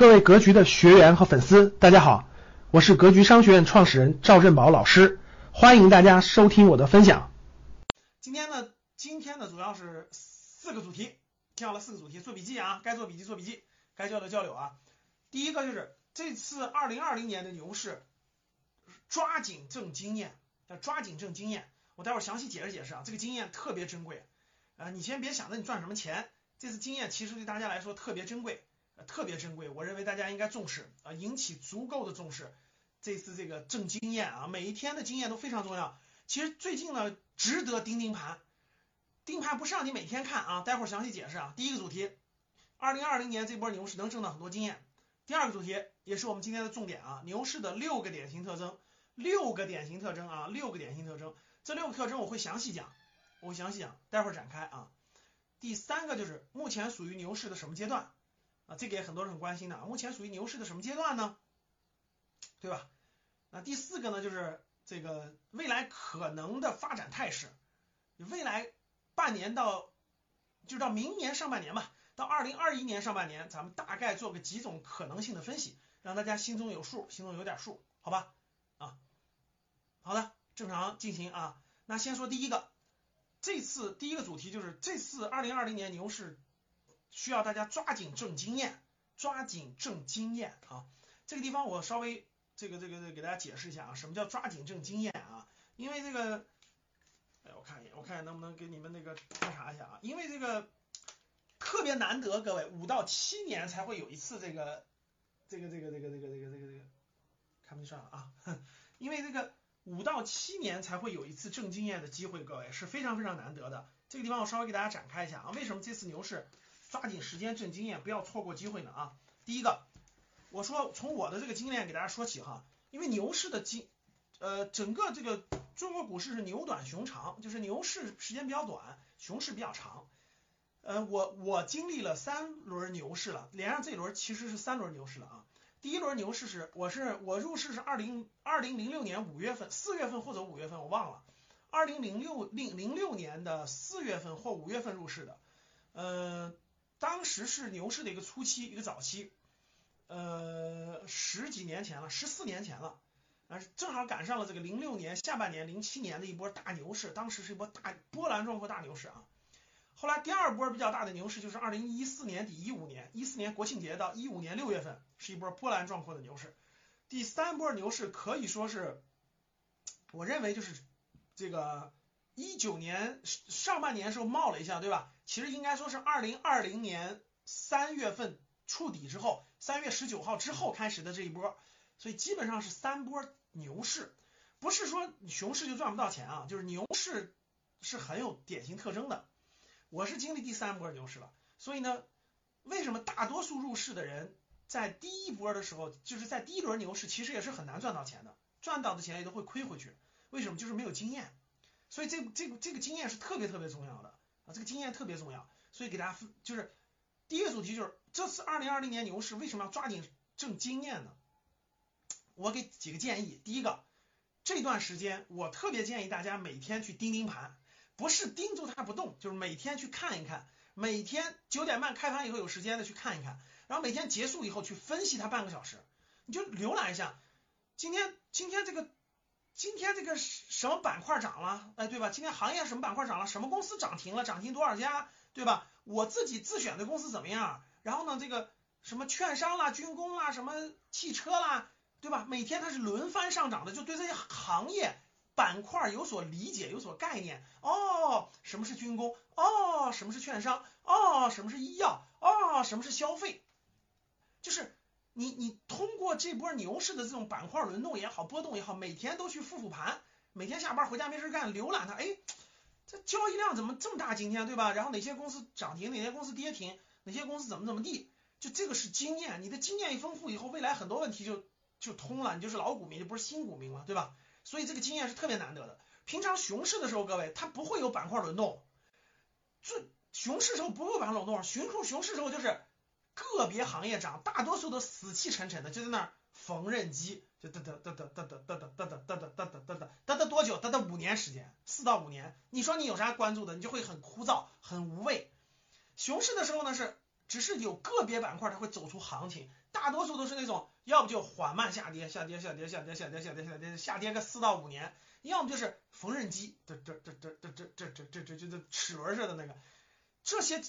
各位格局的学员和粉丝，大家好，我是格局商学院创始人赵振宝老师，欢迎大家收听我的分享。今天呢，今天呢主要是四个主题，听了四个主题，做笔记啊，该做笔记做笔记，该交流交流啊。第一个就是这次二零二零年的牛市，抓紧挣经验，要抓紧挣经验。我待会儿详细解释解释啊，这个经验特别珍贵啊，你先别想着你赚什么钱，这次经验其实对大家来说特别珍贵。特别珍贵，我认为大家应该重视啊，引起足够的重视。这次这个挣经验啊，每一天的经验都非常重要。其实最近呢，值得盯盯盘，盯盘不是让你每天看啊，待会儿详细解释啊。第一个主题，二零二零年这波牛市能挣到很多经验。第二个主题也是我们今天的重点啊，牛市的六个典型特征，六个典型特征啊，六个典型特征，这六个特征我会详细讲，我会详细讲，待会儿展开啊。第三个就是目前属于牛市的什么阶段？啊，这个也很多人很关心的啊，目前属于牛市的什么阶段呢？对吧？那第四个呢，就是这个未来可能的发展态势，未来半年到就到明年上半年吧，到二零二一年上半年，咱们大概做个几种可能性的分析，让大家心中有数，心中有点数，好吧？啊，好的，正常进行啊。那先说第一个，这次第一个主题就是这次二零二零年牛市。需要大家抓紧挣经验，抓紧挣经验啊！这个地方我稍微这个这个给大家解释一下啊，什么叫抓紧挣经验啊？因为这个，哎，我看一眼，我看看能不能给你们那个观察一下啊？因为这个特别难得，各位五到七年才会有一次这个这个这个这个这个这个这个这个看不上啊！因为这个五到七年才会有一次挣经验的机会，各位是非常非常难得的。这个地方我稍微给大家展开一下啊，为什么这次牛市？抓紧时间挣经验，不要错过机会呢啊！第一个，我说从我的这个经验给大家说起哈，因为牛市的经，呃，整个这个中国股市是牛短熊长，就是牛市时间比较短，熊市比较长。呃，我我经历了三轮牛市了，连上这轮其实是三轮牛市了啊。第一轮牛市是我是我入市是二零二零零六年五月份，四月份或者五月份我忘了，二零零六零零六年的四月份或五月份入市的，呃。当时是牛市的一个初期，一个早期，呃，十几年前了，十四年前了，啊，正好赶上了这个零六年下半年、零七年的一波大牛市，当时是一波大波澜壮阔大牛市啊。后来第二波比较大的牛市就是二零一四年底一五年，一四年国庆节到一五年六月份是一波波澜壮阔的牛市。第三波牛市可以说是，我认为就是这个。一九年上半年时候冒了一下，对吧？其实应该说是二零二零年三月份触底之后，三月十九号之后开始的这一波，所以基本上是三波牛市，不是说熊市就赚不到钱啊，就是牛市是很有典型特征的。我是经历第三波牛市了，所以呢，为什么大多数入市的人在第一波的时候，就是在第一轮牛市，其实也是很难赚到钱的，赚到的钱也都会亏回去。为什么？就是没有经验。所以这这个这个经验是特别特别重要的啊，这个经验特别重要，所以给大家分就是第一个主题就是这次二零二零年牛市为什么要抓紧挣经验呢？我给几个建议，第一个，这段时间我特别建议大家每天去盯盯盘，不是盯住它不动，就是每天去看一看，每天九点半开盘以后有时间的去看一看，然后每天结束以后去分析它半个小时，你就浏览一下，今天今天这个。今天这个什么板块涨了？哎，对吧？今天行业什么板块涨了？什么公司涨停了？涨停多少家？对吧？我自己自选的公司怎么样？然后呢，这个什么券商啦、军工啦、什么汽车啦，对吧？每天它是轮番上涨的，就对这些行业板块有所理解、有所概念。哦，什么是军工？哦，什么是券商？哦，什么是医药？哦，什么是消费？就是。你你通过这波牛市的这种板块轮动也好，波动也好，每天都去复复盘，每天下班回家没事干，浏览它，哎，这交易量怎么这么大？今天对吧？然后哪些公司涨停，哪些公司跌停，哪些公司怎么怎么地？就这个是经验，你的经验一丰富以后，未来很多问题就就通了，你就是老股民，就不是新股民了，对吧？所以这个经验是特别难得的。平常熊市的时候，各位它不会有板块轮动，这熊市时候不会板块轮动，熊熊熊市时候就是。个别行业涨，大多数都死气沉沉的，就在那儿缝纫机，就嘚嘚嘚嘚嘚嘚嘚嘚嘚嘚嘚嘚嘚嘚嘚嘚嘚多久？嘚嘚五年时间，四到五年。你说你有啥关注的？你就会很枯燥，很无味。熊市的时候呢是只是有个别板块它会走出行情，大多数都是那种要不就缓慢下跌，下跌，下跌，下跌，下跌，下跌，下跌，下跌个四到五年，要么就是缝纫机，这这这这这这这这这这这这齿轮似的那个，这些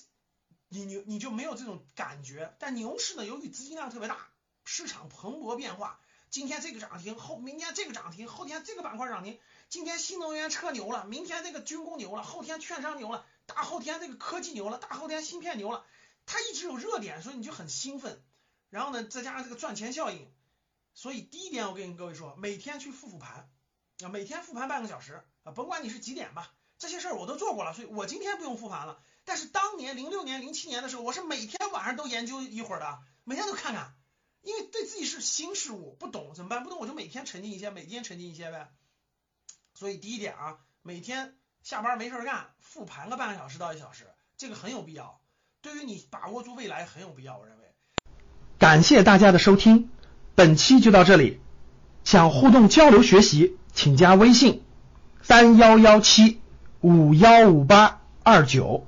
你你你就没有这种感觉。但牛市呢，由于资金量特别大，市场蓬勃变化，今天这个涨停，后明天这个涨停，后天这个板块涨停，今天新能源车牛了，明天这个军工牛了，后天券商牛了，大后天这个科技牛了，大后天芯片牛了。它一直有热点，所以你就很兴奋，然后呢，再加上这个赚钱效应，所以第一点我跟各位说，每天去复复盘啊，每天复盘半个小时啊，甭管你是几点吧，这些事儿我都做过了，所以我今天不用复盘了。但是当年零六年、零七年的时候，我是每天晚上都研究一会儿的，每天都看看，因为对自己是新事物，不懂怎么办？不懂我就每天沉浸一些，每天沉浸一些呗。所以第一点啊，每天下班没事干，复盘个半个小时到一小时，这个很有必要。对于你把握住未来很有必要，我认为。感谢大家的收听，本期就到这里。想互动交流学习，请加微信：三幺幺七五幺五八二九，